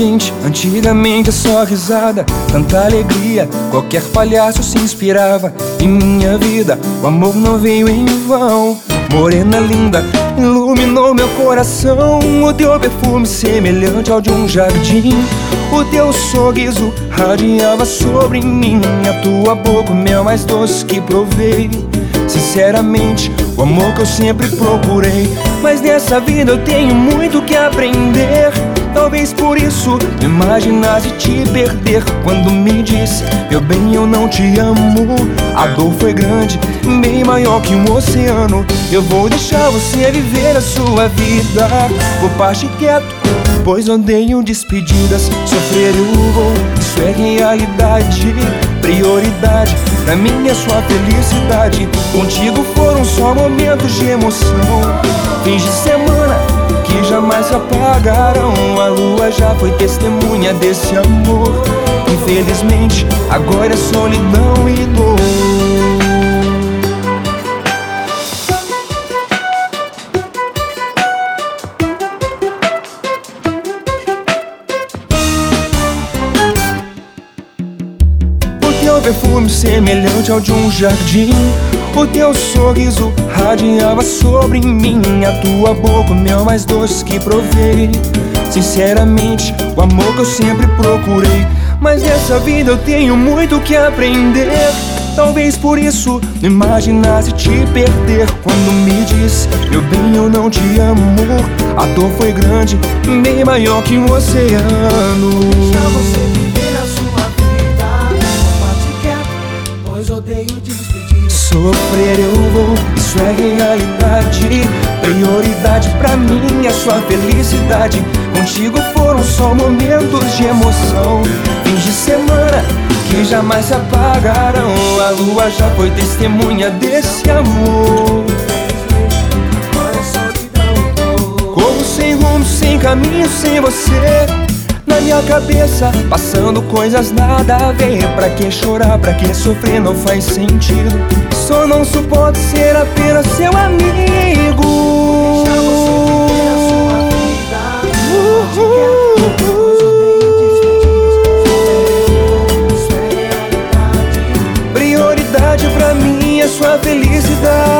gente, antigamente é só risada, tanta alegria, qualquer palhaço se inspirava. Em minha vida, o amor não veio em vão. Morena linda, iluminou meu coração. O teu perfume semelhante ao de um jardim. O teu sorriso radiava sobre mim. A tua boca, o mel mais doce que provei. Sinceramente, o amor que eu sempre procurei. Mas nessa vida eu tenho muito que aprender. Talvez por isso imaginasse te perder. Quando me disse, meu bem, eu não te amo. A dor foi grande, bem maior que um oceano. Eu vou deixar você viver a sua vida. Vou partir quieto, pois odeio despedidas. Sofrer eu vou, isso é realidade. Prioridade, pra mim é sua felicidade. Contigo foram só momentos de emoção. Fins de semana jamais se apagarão. A lua já foi testemunha desse amor. Infelizmente, agora é solidão e dor. perfume semelhante ao de um jardim o teu sorriso radiava sobre mim A tua boca, o mel mais doce que provei. Sinceramente, o amor que eu sempre procurei. Mas nessa vida eu tenho muito que aprender. Talvez por isso não imaginasse te perder. Quando me disse, meu bem, eu não te amo A dor foi grande, bem maior que um oceano odeio despedir. Sofrer eu vou, isso é realidade. Prioridade pra mim é sua felicidade. Contigo foram só momentos de emoção. Fins de semana que jamais se apagarão. A lua já foi testemunha desse amor. Corro sem rumo, sem caminho, sem você minha cabeça Passando coisas nada a ver. Pra que chorar, pra que sofrer, não faz sentido. Só não suporto ser apenas seu amigo. Prioridade pra mim é sua felicidade.